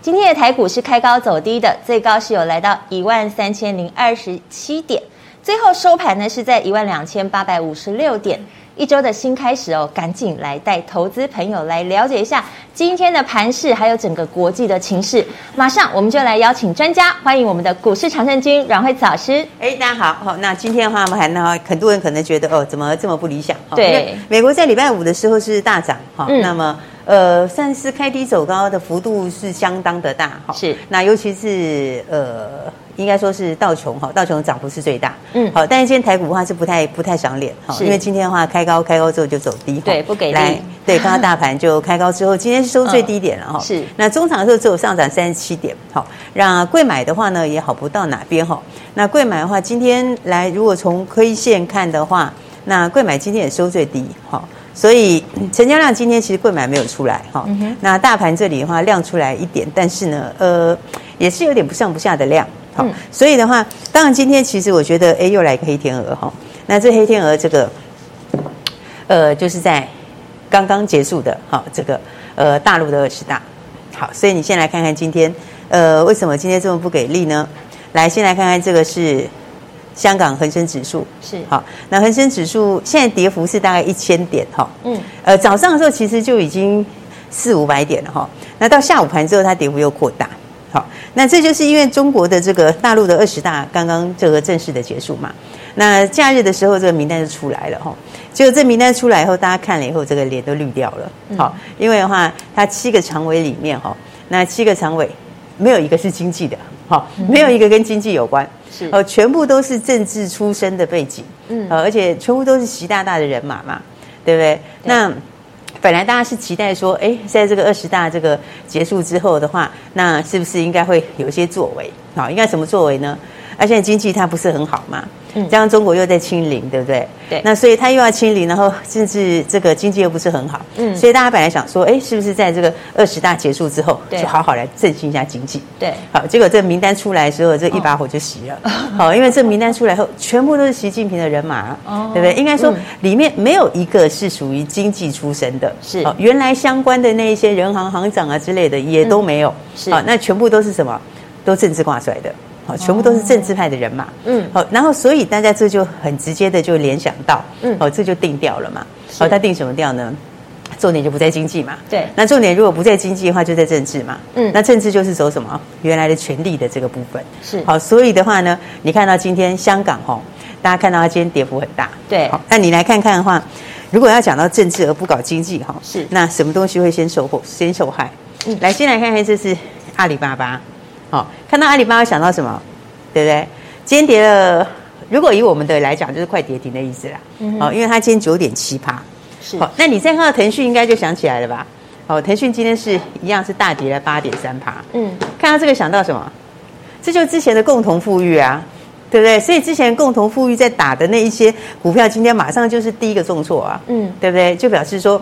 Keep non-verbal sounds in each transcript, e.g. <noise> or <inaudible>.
今天的台股是开高走低的，最高是有来到一万三千零二十七点，最后收盘呢是在一万两千八百五十六点。一周的新开始哦，赶紧来带投资朋友来了解一下今天的盘势，还有整个国际的情势。马上我们就来邀请专家，欢迎我们的股市常胜军阮惠慈老师。哎，大家好，好，那今天的话，我们还呢，很多人可能觉得哦，怎么这么不理想？对，美国在礼拜五的时候是大涨哈，嗯、那么。呃，算是开低走高的幅度是相当的大哈，是。那尤其是呃，应该说是道琼哈，道琼涨幅是最大，嗯，好。但是今天台股的话是不太不太赏脸哈，因为今天的话开高开高之后就走低，对，不给力。来，对，看到大盘就开高之后，今天是收最低点了哈，是。那中场的时候只有上涨三十七点，好，那贵买的话呢也好不到哪边哈。那贵买的话，今天来如果从 K 线看的话，那贵买今天也收最低，好。所以成交量今天其实柜买没有出来哈，嗯、那大盘这里的话量出来一点，但是呢，呃，也是有点不上不下的量，好，嗯、所以的话，当然今天其实我觉得，哎，又来一个黑天鹅哈，那这黑天鹅这个，呃，就是在刚刚结束的，哈，这个呃大陆的二十大，好，所以你先来看看今天，呃，为什么今天这么不给力呢？来，先来看看这个是。香港恒生指数。是。好，那恒生指数现在跌幅是大概一千点哈，嗯，呃，早上的时候其实就已经四五百点了哈，那到下午盘之后它跌幅又扩大，好，那这就是因为中国的这个大陆的二十大刚刚这个正式的结束嘛，那假日的时候这个名单就出来了哈，结果这名单出来以后，大家看了以后这个脸都绿掉了，好，因为的话它七个常委里面哈，那七个常委没有一个是经济的，好，没有一个跟经济有关。是呃，全部都是政治出身的背景，嗯，而且全部都是习大大的人马嘛，对不对？对，那本来大家是期待说，哎，在这个二十大这个结束之后的话，那是不是应该会有一些作为？好，应该什么作为呢？而现在经济它不是很好嘛。嗯，这样中国又在清零，对不对？对。那所以他又要清零，然后甚至这个经济又不是很好，嗯。所以大家本来想说，哎，是不是在这个二十大结束之后，就好好来振兴一下经济？对。好，结果这个名单出来的时候，这一把火就熄了。好，因为这名单出来后，全部都是习近平的人马，哦，对不对？应该说里面没有一个是属于经济出身的，是。原来相关的那一些人行行长啊之类的也都没有，是。好，那全部都是什么？都政治挂帅的。好，全部都是政治派的人嘛。嗯，好，然后所以大家这就很直接的就联想到，嗯，好，这就定调了嘛。好，他定什么调呢？重点就不在经济嘛。对，那重点如果不在经济的话，就在政治嘛。嗯，那政治就是走什么？原来的权力的这个部分。是，好，所以的话呢，你看到今天香港哈，大家看到它今天跌幅很大。对，好，那你来看看的话，如果要讲到政治而不搞经济哈，是，那什么东西会先受祸、先受害？嗯，来，先来看看这是阿里巴巴。好，看到阿里巴巴想到什么，对不对？今天跌了，如果以我们的来讲，就是快跌停的意思啦。嗯，好，因为它今天九点七趴。是。好，那你再看到腾讯，应该就想起来了吧？哦，腾讯今天是一样是大跌了八点三趴。嗯，看到这个想到什么？这就是之前的共同富裕啊，对不对？所以之前共同富裕在打的那一些股票，今天马上就是第一个重挫啊。嗯，对不对？就表示说。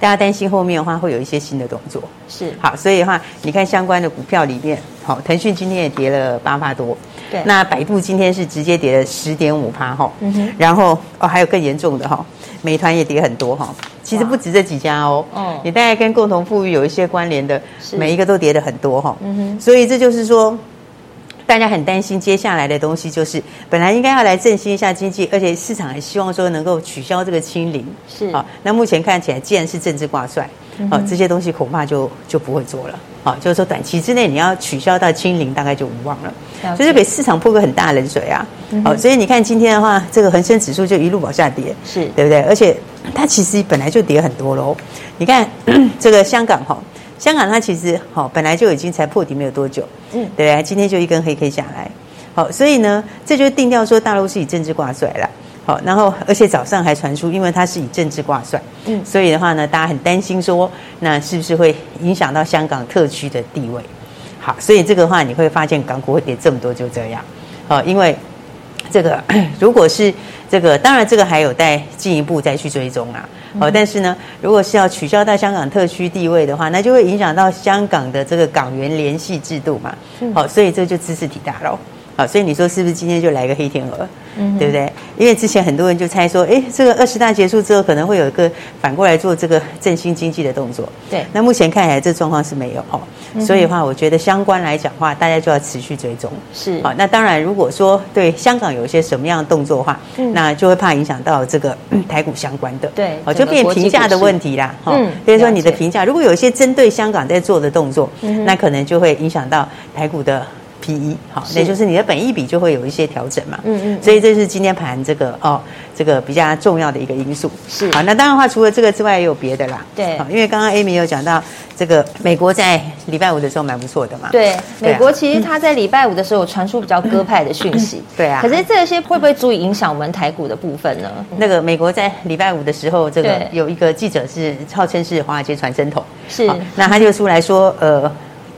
大家担心后面的话会有一些新的动作，是。好，所以的话，你看相关的股票里面，好，腾讯今天也跌了八趴多，对，那百度今天是直接跌了十点五趴哈，嗯哼，然后哦还有更严重的哈，美团也跌很多哈，其实不止这几家哦，哦，也大概跟共同富裕有一些关联的，每一个都跌了很多哈，嗯哼，所以这就是说。大家很担心接下来的东西，就是本来应该要来振兴一下经济，而且市场还希望说能够取消这个清零，是啊。那目前看起来，既然是政治挂帅，啊，这些东西恐怕就就不会做了，啊，就是说短期之内你要取消到清零，大概就无望了，所以就给市场泼个很大冷水啊。好，所以你看今天的话，这个恒生指数就一路往下跌，是对不对？而且它其实本来就跌很多喽。你看 <clears throat> 这个香港哈。香港它其实好，本来就已经才破底没有多久，嗯，对不对？今天就一根黑 K 下来，好，所以呢，这就定调说大陆是以政治挂帅了，好，然后而且早上还传出，因为它是以政治挂帅，嗯，所以的话呢，大家很担心说，那是不是会影响到香港特区的地位？好，所以这个的话你会发现港股会跌这么多，就这样。好，因为这个 <clears throat> 如果是这个，当然这个还有待进一步再去追踪啊。好，但是呢，如果是要取消到香港特区地位的话，那就会影响到香港的这个港元联系制度嘛。好，所以这就知识体大喽。好，所以你说是不是今天就来个黑天鹅，嗯，对不对？因为之前很多人就猜说，哎，这个二十大结束之后，可能会有一个反过来做这个振兴经济的动作。对，那目前看起来这状况是没有哈，所以的话，我觉得相关来讲的话，大家就要持续追踪。是，好，那当然，如果说对香港有一些什么样的动作的话，嗯，那就会怕影响到这个 <coughs> 台股相关的，对，好，就变评价的问题啦。嗯，比如说你的评价，如果有一些针对香港在做的动作，嗯，那可能就会影响到台股的。P E 好，那就是你的本益比就会有一些调整嘛。嗯嗯。所以这是今天盘这个哦，这个比较重要的一个因素。是。好，那当然的话，除了这个之外，也有别的啦。对。好，因为刚刚 Amy 有讲到，这个美国在礼拜五的时候蛮不错的嘛。对。美国其实它在礼拜五的时候传出比较鸽派的讯息。对啊。可是这些会不会足以影响我们台股的部分呢？那个美国在礼拜五的时候，这个有一个记者是号称是华尔街传声筒。是。那他就出来说，呃。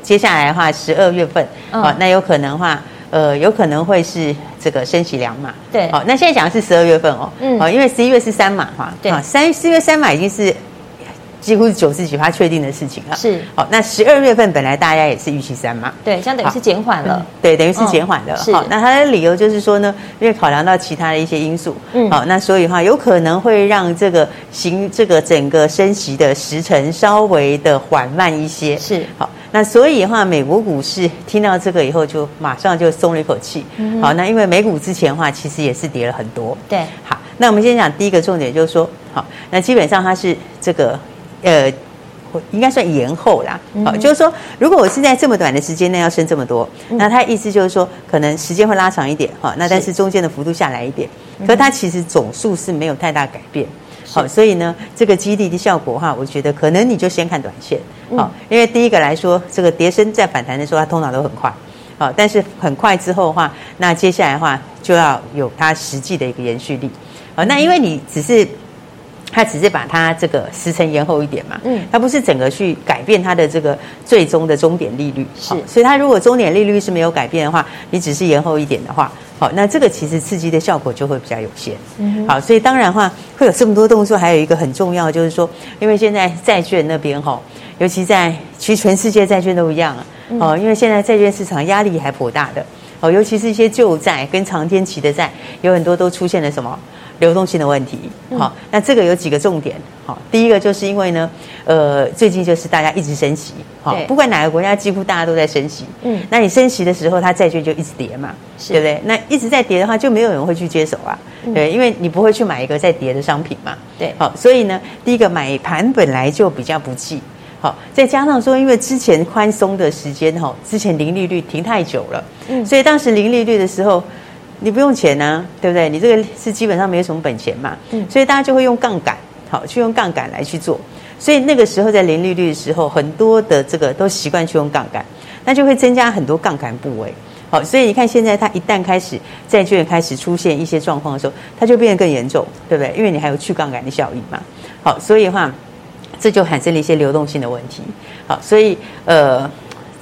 接下来的话，十二月份，哦，那有可能的话，呃，有可能会是这个升息两码，对，好，那现在讲的是十二月份哦，嗯，好，因为十一月是三码哈，对，三四月三码已经是。几乎是九十几趴确定的事情了。是，好，那十二月份本来大家也是预期三嘛，对，这样等于是减缓了，对，等于是减缓了。好，那它的理由就是说呢，因为考量到其他的一些因素，嗯，好，那所以的话有可能会让这个行这个整个升息的时程稍微的缓慢一些。是，好，那所以的话，美国股市听到这个以后就马上就松了一口气。好，那因为美股之前的话其实也是跌了很多。对，好，那我们先讲第一个重点就是说，好，那基本上它是这个。呃，应该算延后啦。好、嗯，就是说，如果我是在这么短的时间内要升这么多，嗯、那它意思就是说，可能时间会拉长一点。哈，那但是中间的幅度下来一点，是可是它其实总数是没有太大改变。好是，所以呢，这个激励的效果哈，我觉得可能你就先看短线。好，因为第一个来说，这个跌升在反弹的时候，它通常都很快。好，但是很快之后的话，那接下来的话就要有它实际的一个延续力。好，那因为你只是。它只是把它这个时程延后一点嘛，嗯，它不是整个去改变它的这个最终的终点利率，是，所以它如果终点利率是没有改变的话，你只是延后一点的话，好，那这个其实刺激的效果就会比较有限，嗯，好，所以当然的话会有这么多动作，还有一个很重要就是说，因为现在债券那边哈，尤其在其实全世界债券都一样啊，哦，因为现在债券市场压力还颇大的，哦，尤其是一些旧债跟长天期的债，有很多都出现了什么？流动性的问题，好，那这个有几个重点，好，第一个就是因为呢，呃，最近就是大家一直升息，好，不管哪个国家，几乎大家都在升息，嗯，那你升息的时候，它债券就一直跌嘛，对不对？那一直在跌的话，就没有人会去接手啊，对，因为你不会去买一个在跌的商品嘛，对，好，所以呢，第一个买盘本来就比较不济，好，再加上说，因为之前宽松的时间哈，之前零利率停太久了，嗯，所以当时零利率的时候。你不用钱啊，对不对？你这个是基本上没有什么本钱嘛，嗯，所以大家就会用杠杆，好，去用杠杆来去做。所以那个时候在零利率的时候，很多的这个都习惯去用杠杆，那就会增加很多杠杆部位。好，所以你看现在它一旦开始债券开始出现一些状况的时候，它就变得更严重，对不对？因为你还有去杠杆的效应嘛。好，所以的话，这就产生了一些流动性的问题。好，所以呃，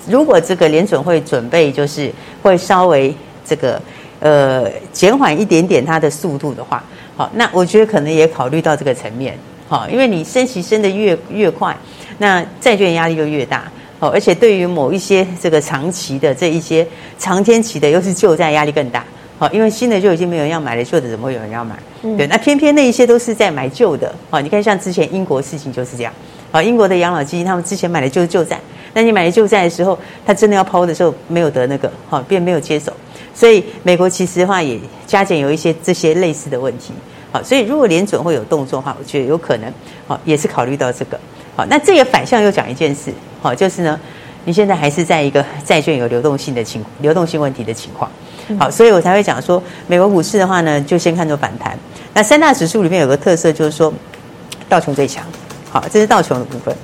如果这个联准会准备就是会稍微这个。呃，减缓一点点它的速度的话，好，那我觉得可能也考虑到这个层面，好，因为你升息升得越越快，那债券压力就越大，好，而且对于某一些这个长期的这一些长天期的，又是旧债压力更大，好，因为新的就已经没有人要买了，旧的怎么会有人要买？对，那偏偏那一些都是在买旧的，好，你看像之前英国事情就是这样，好，英国的养老基金他们之前买的就是旧债，那你买了旧债的时候，他真的要抛的时候没有得那个，好，便没有接手。所以美国其实的话也加减有一些这些类似的问题，好，所以如果联准会有动作的话，我觉得有可能，好，也是考虑到这个，好，那这个反向又讲一件事，好，就是呢，你现在还是在一个债券有流动性的情流动性问题的情况，好，所以我才会讲说，美国股市的话呢，就先看作反弹。那三大指数里面有个特色就是说，道琼最强，好，这是道琼的部分，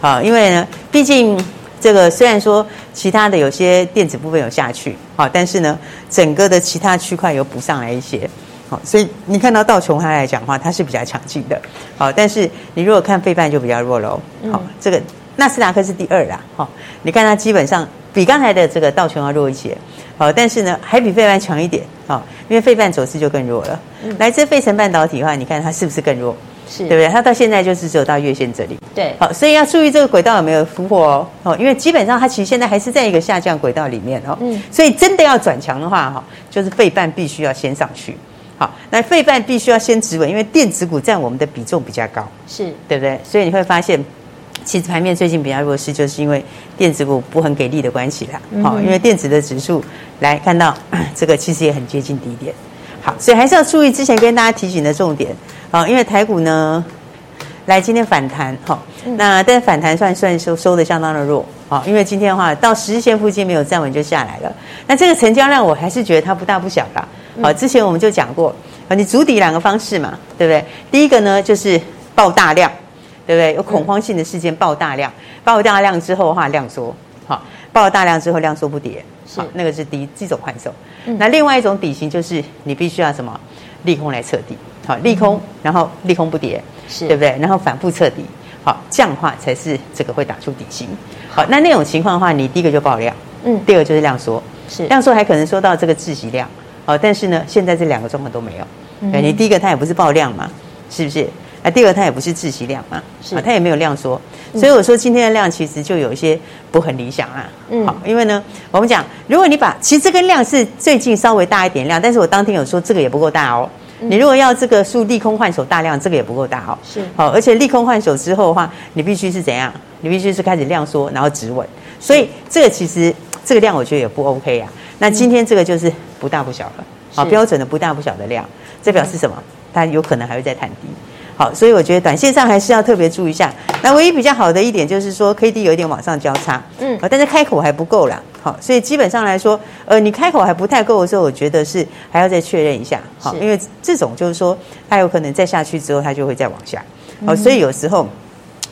好，因为呢，毕竟。这个虽然说其他的有些电子部分有下去，好，但是呢，整个的其他区块有补上来一些，好，所以你看到道琼它来讲的话，它是比较强劲的，好，但是你如果看费半就比较弱喽，好，这个纳斯达克是第二啦，好，你看它基本上比刚才的这个道琼要弱一些，好，但是呢还比费半强一点，好，因为费半走势就更弱了。嗯、来自费城半导体的话，你看它是不是更弱？是对不对？它到现在就是只有到月线这里。对，好，所以要注意这个轨道有没有突破哦。哦，因为基本上它其实现在还是在一个下降轨道里面哦。嗯。所以真的要转强的话，哈，就是费半必须要先上去。好，那费半必须要先止稳，因为电子股占我们的比重比较高，是对不对？所以你会发现，其实盘面最近比较弱势，就是因为电子股不很给力的关系啦。好，因为电子的指数来看到 <clears throat> 这个其实也很接近低点。好，所以还是要注意之前跟大家提醒的重点。好，因为台股呢，来今天反弹，好，那但是反弹算算收收的相当的弱，好，因为今天的话到十日线附近没有站稳就下来了。那这个成交量我还是觉得它不大不小啦。好，之前我们就讲过，啊，你筑底两个方式嘛，对不对？第一个呢就是爆大量，对不对？有恐慌性的事件爆大量，爆大量之后的话量缩，好，爆大量之后量缩不跌，好那个是第一这种换手。那另外一种底型就是你必须要什么利空来测底，好，利空，然后利空不跌，是对不对？然后反复彻底，好，这样的话才是这个会打出底薪。好，那那种情况的话，你第一个就爆量，嗯，第二个就是量缩，是量缩还可能缩到这个窒息量。好，但是呢，现在这两个状况都没有。嗯、你第一个它也不是爆量嘛，是不是？那第二个它也不是窒息量嘛，是啊，它也没有量缩。所以我说今天的量其实就有一些不很理想啊。嗯，好，因为呢，我们讲，如果你把其实这个量是最近稍微大一点量，但是我当天有说这个也不够大哦。嗯、你如果要这个数利空换手大量，这个也不够大哦。是，好，而且利空换手之后的话，你必须是怎样？你必须是开始量缩，然后止稳。所以这个其实这个量我觉得也不 OK 啊。那今天这个就是不大不小了，好，标准的不大不小的量，这表示什么？它有可能还会再探底，好，所以我觉得短线上还是要特别注意一下。那唯一比较好的一点就是说，K D 有一点往上交叉，嗯，但是开口还不够啦，好，所以基本上来说，呃，你开口还不太够的时候，我觉得是还要再确认一下，好，因为这种就是说，它有可能再下去之后，它就会再往下，好，所以有时候。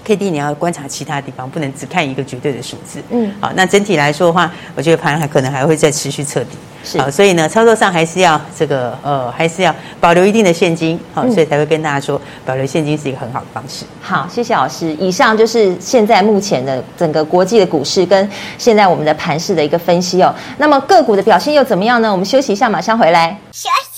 K D 你要观察其他地方，不能只看一个绝对的数字。嗯，好，那整体来说的话，我觉得盘还可能还会再持续测底。是，好，所以呢，操作上还是要这个呃，还是要保留一定的现金。好，所以才会跟大家说，保留现金是一个很好的方式。好，谢谢老师。以上就是现在目前的整个国际的股市跟现在我们的盘市的一个分析哦。那么个股的表现又怎么样呢？我们休息一下，马上回来。休息，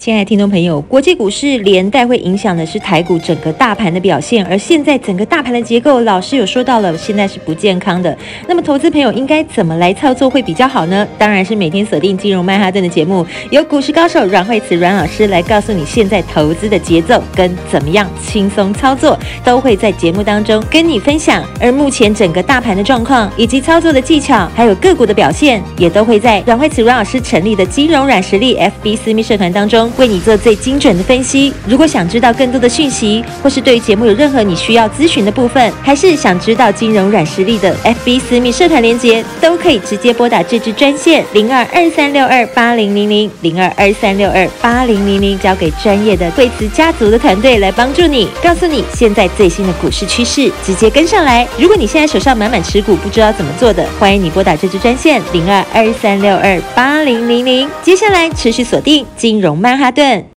亲爱的听众朋友，国际股市连带会影响的是台股整个大盘的表现，而现在整个大盘的结构，老师有说到了，现在是不健康的。那么，投资朋友应该怎么来操作会比较好呢？当然是每天锁定金融曼哈顿的节目，由股市高手阮慧慈阮老师来告诉你现在投资的节奏跟怎么样轻松操作，都会在节目当中跟你分享。而目前整个大盘的状况以及操作的技巧，还有个股的表现，也都会在阮慧慈阮老师成立的金融软实力 FB 私密社团当中。为你做最精准的分析。如果想知道更多的讯息，或是对于节目有任何你需要咨询的部分，还是想知道金融软实力的 FB 私密社团连接，都可以直接拨打这支专线零二二三六二八零零零零二二三六二八零零零，交给专业的惠慈家族的团队来帮助你，告诉你现在最新的股市趋势，直接跟上来。如果你现在手上满满持股，不知道怎么做的，欢迎你拨打这支专线零二二三六二八零零零。接下来持续锁定金融曼哈顿。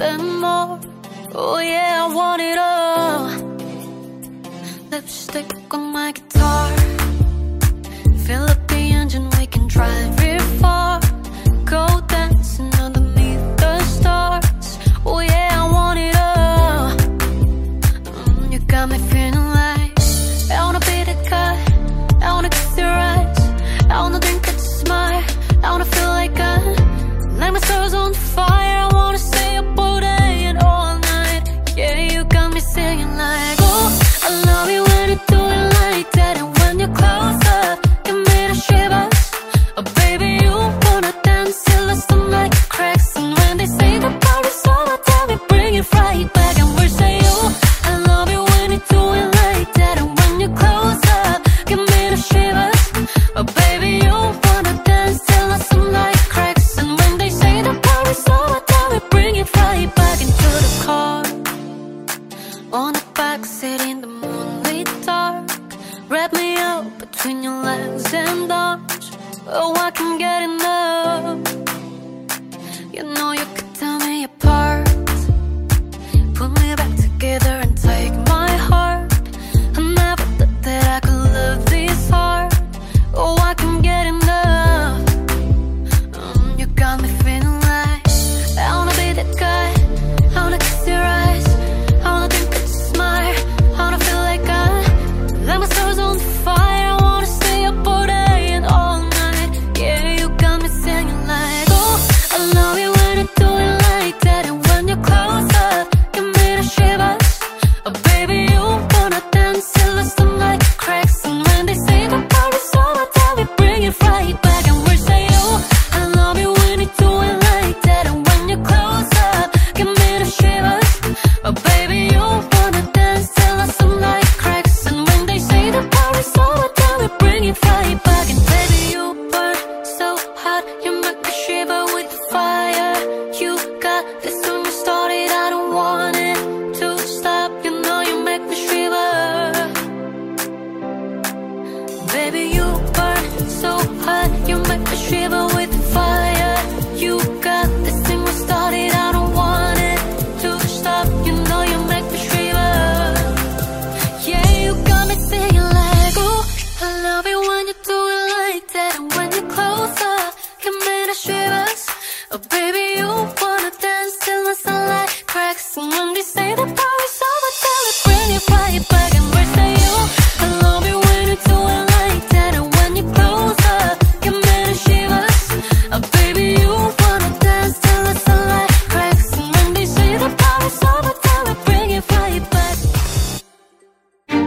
and more. Oh yeah, I want it all. Lipstick on my guitar. Fill up the engine, we can drive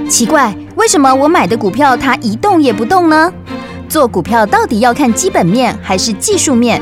奇怪，为什么我买的股票它一动也不动呢？做股票到底要看基本面，还是技术面，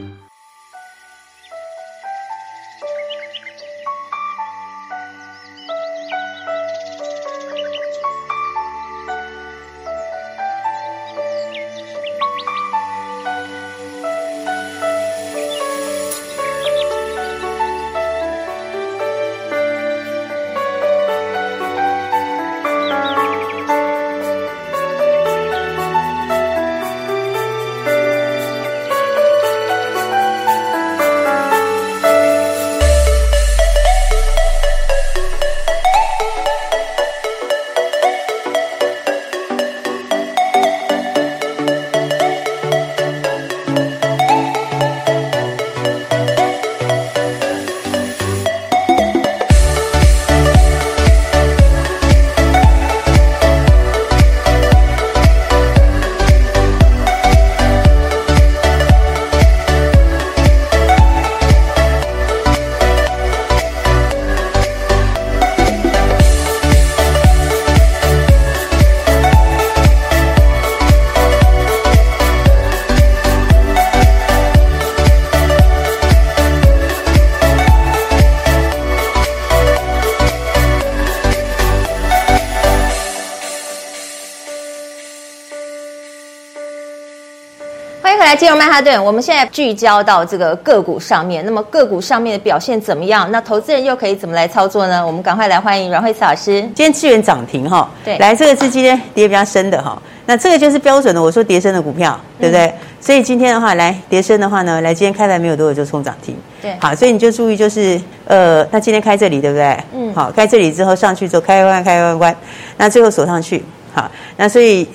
金融曼哈顿，我们现在聚焦到这个个股上面。那么个股上面的表现怎么样？那投资人又可以怎么来操作呢？我们赶快来欢迎阮慧慈老师。今天资源涨停哈，对，来这个是今天跌比较深的哈。那这个就是标准的，我说跌深的股票，对不对？嗯、所以今天的话，来跌深的话呢，来今天开盘没有多久就冲涨停，对，好，所以你就注意就是呃，那今天开这里对不对？嗯，好，开这里之后上去之后开关开关关，那最后锁上去，好，那所以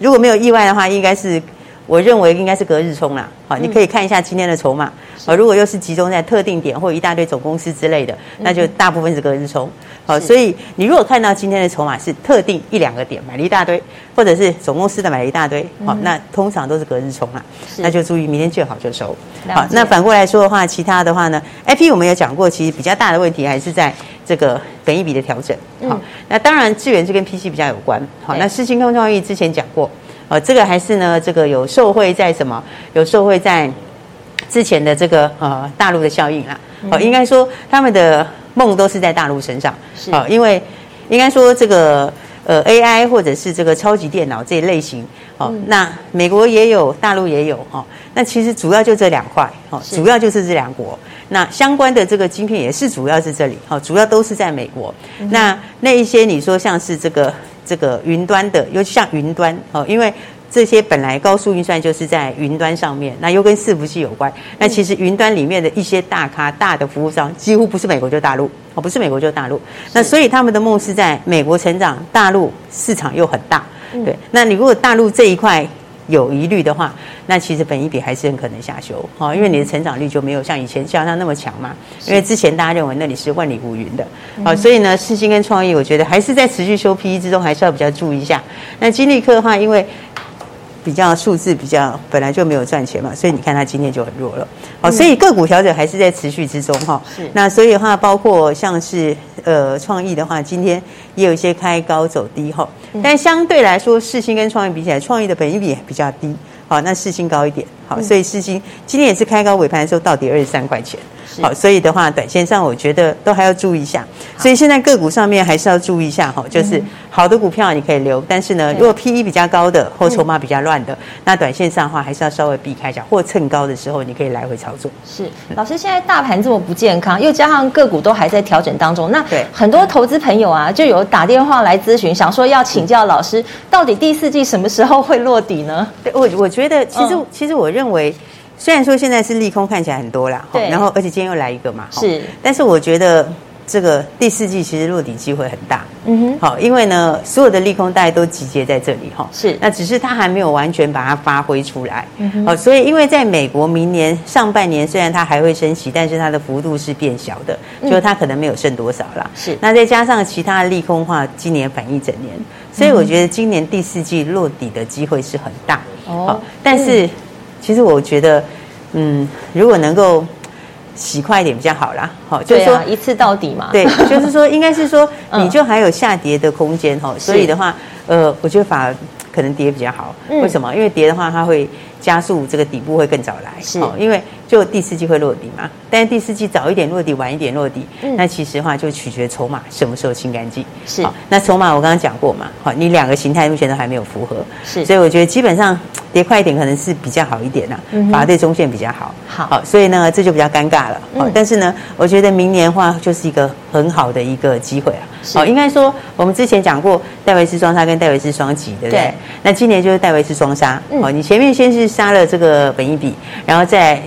如果没有意外的话，应该是。我认为应该是隔日冲啦，好，你可以看一下今天的筹码，好，如果又是集中在特定点或一大堆总公司之类的，那就大部分是隔日冲，好，所以你如果看到今天的筹码是特定一两个点买了一大堆，或者是总公司的买了一大堆，好，那通常都是隔日冲啦，那就注意明天见好就收，好，那反过来说的话，其他的话呢，IP 我们有讲过，其实比较大的问题还是在这个本一比的调整，好，那当然资源是跟 PC 比较有关，好，那世芯空创意之前讲过。呃，这个还是呢，这个有受惠在什么？有受惠在之前的这个呃大陆的效应啊。哦、呃，应该说他们的梦都是在大陆身上。是。呃，因为应该说这个呃 AI 或者是这个超级电脑这一类型，哦、呃，那美国也有，大陆也有哦、呃。那其实主要就这两块，哦、呃，主要就是这两国。那相关的这个晶片也是主要是这里，哦、呃，主要都是在美国。嗯、那那一些你说像是这个。这个云端的，尤其像云端哦，因为这些本来高速运算就是在云端上面，那又跟伺服器有关。那其实云端里面的一些大咖、大的服务商，几乎不是美国就大陆哦，不是美国就大陆。那所以他们的梦是在美国成长，大陆市场又很大。对，那你如果大陆这一块。有疑虑的话，那其实本益比还是很可能下修哦，因为你的成长率就没有像以前像它那么强嘛。因为之前大家认为那里是万里无云的，好，所以呢，世芯跟创意，我觉得还是在持续修 PE 之中，还是要比较注意一下。那金立科的话，因为比较数字比较本来就没有赚钱嘛，所以你看它今天就很弱了。好，所以个股调整还是在持续之中哈。是。那所以的话，包括像是呃创意的话，今天也有一些开高走低哈，但相对来说，世芯跟创意比起来，创意的本益比比较低。好，那世芯高一点。好，所以世芯今天也是开高，尾盘的时候到底二十三块钱。好，所以的话，短线上我觉得都还要注意一下。所以现在个股上面还是要注意一下哈，就是好的股票你可以留，但是呢，如果 P E 比较高的或筹码比较乱的，那短线上的话还是要稍微避开一下，或趁高的时候你可以来回操作。是，老师，现在大盘这么不健康，又加上个股都还在调整当中，那对。很多投资朋友啊，就有打电话来咨询，想说要请教老师，到底第四季什么时候会落底呢？对，我我觉得其实其实我认为。虽然说现在是利空看起来很多啦，对，然后而且今天又来一个嘛，是，但是我觉得这个第四季其实落底机会很大，嗯哼，好，因为呢，所有的利空大家都集结在这里哈，是，那只是它还没有完全把它发挥出来，嗯哼，好，所以因为在美国明年上半年虽然它还会升息，但是它的幅度是变小的，就它可能没有剩多少啦，是，那再加上其他的利空的话，今年反一整年，所以我觉得今年第四季落底的机会是很大，哦，但是。其实我觉得，嗯，如果能够洗快一点比较好啦。好，就是说一次到底嘛。对，就是说，<laughs> 应该是说，你就还有下跌的空间哈。所以的话，呃，我觉得反而可能跌比较好。为什么？因为跌的话，它会加速这个底部会更早来。是，因为就第四季会落底嘛。但是第四季早一点落底，晚一点落底，那其实的话就取决筹码什么时候清干净。是，那筹码我刚刚讲过嘛。好，你两个形态目前都还没有符合。是，所以我觉得基本上。跌快一点可能是比较好一点呐、啊，反而对中线比较好。好，好，所以呢，这就比较尴尬了。好，但是呢，我觉得明年的话就是一个很好的一个机会啊。好，应该说我们之前讲过戴维斯双杀跟戴维斯双击，对不对？那今年就是戴维斯双杀。好，你前面先是杀了这个本益比，然后再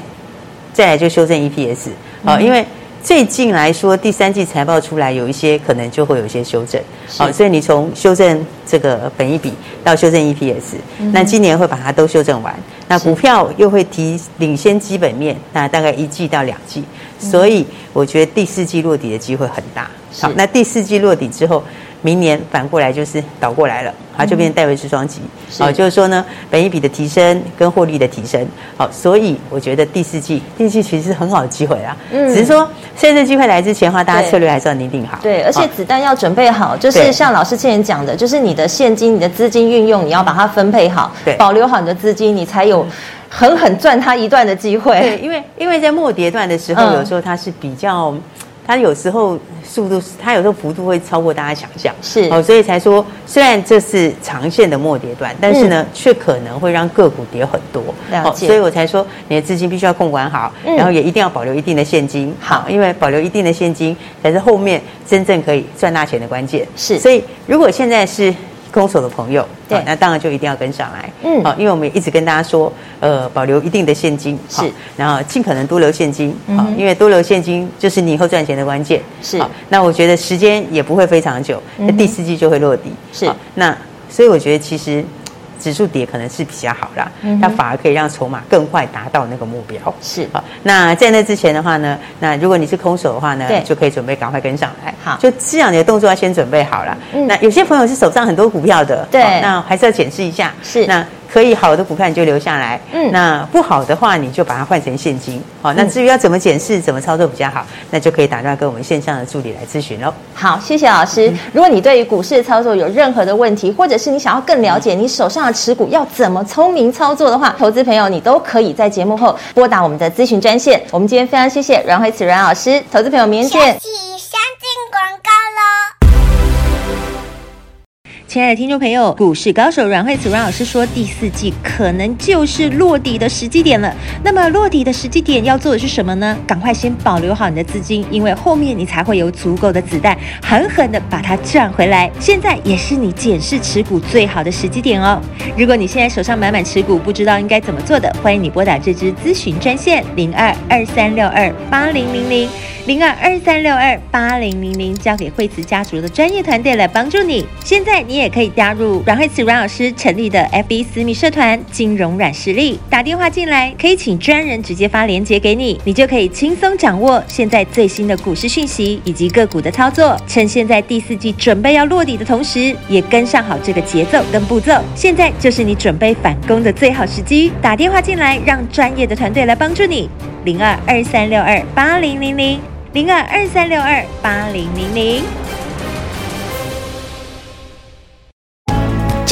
再来就修正 EPS。好，因为。最近来说，第三季财报出来，有一些可能就会有一些修正，好，所以你从修正这个本益比到修正 EPS，那今年会把它都修正完，那股票又会提领先基本面，那大概一季到两季，所以我觉得第四季落底的机会很大。好，那第四季落底之后。明年反过来就是倒过来了，它就变成戴维斯双击。好，就是说呢，本益比的提升跟获利的提升。好，所以我觉得第四季，第四季其实是很好的机会啊。嗯。只是说，现在机会来之前的话，大家策略还是要拟定好。对，而且子弹要准备好，就是像老师之前讲的，就是你的现金、你的资金运用，你要把它分配好，对，保留好你的资金，你才有狠狠赚它一段的机会。对，因为因为在末跌段的时候，有时候它是比较，它有时候。速度，它有时候幅度会超过大家想象，是。哦，所以才说，虽然这是长线的末跌段，但是呢，却可能会让个股跌很多，哦，所以我才说，你的资金必须要控管好，然后也一定要保留一定的现金，好，因为保留一定的现金才是后面真正可以赚大钱的关键，是，所以如果现在是。空手的朋友，对，那当然就一定要跟上来，嗯，好，因为我们也一直跟大家说，呃，保留一定的现金，是，然后尽可能多留现金，好，因为多留现金就是你以后赚钱的关键，是。那我觉得时间也不会非常久，那第四季就会落地，是。那所以我觉得其实。指数跌可能是比较好啦，它反而可以让筹码更快达到那个目标。是好，那在那之前的话呢，那如果你是空手的话呢，就可以准备赶快跟上来。好，就这样你的动作要先准备好了。那有些朋友是手上很多股票的，对，那还是要检视一下。是那。可以好的股票你就留下来，嗯，那不好的话你就把它换成现金，好，那至于要怎么检视、怎么操作比较好，那就可以打电话跟我们线上的助理来咨询喽。好，谢谢老师。如果你对于股市的操作有任何的问题，或者是你想要更了解你手上的持股要怎么聪明操作的话，投资朋友你都可以在节目后拨打我们的咨询专线。我们今天非常谢谢阮慧慈阮老师，投资朋友明天见。亲爱的听众朋友，股市高手阮慧慈阮老师说，第四季可能就是落底的时机点了。那么落底的时机点要做的是什么呢？赶快先保留好你的资金，因为后面你才会有足够的子弹，狠狠的把它赚回来。现在也是你检视持股最好的时机点哦。如果你现在手上满满持股，不知道应该怎么做的，欢迎你拨打这支咨询专线零二二三六二八零零零零二二三六二八零零零，交给慧慈家族的专业团队来帮助你。现在你也。也可以加入阮慧慈阮老师成立的 FB 私密社团“金融软实力”，打电话进来可以请专人直接发链接给你，你就可以轻松掌握现在最新的股市讯息以及个股的操作。趁现在第四季准备要落底的同时，也跟上好这个节奏跟步骤。现在就是你准备反攻的最好时机，打电话进来，让专业的团队来帮助你。零二二三六二八零零零。零二二三六二八零零零。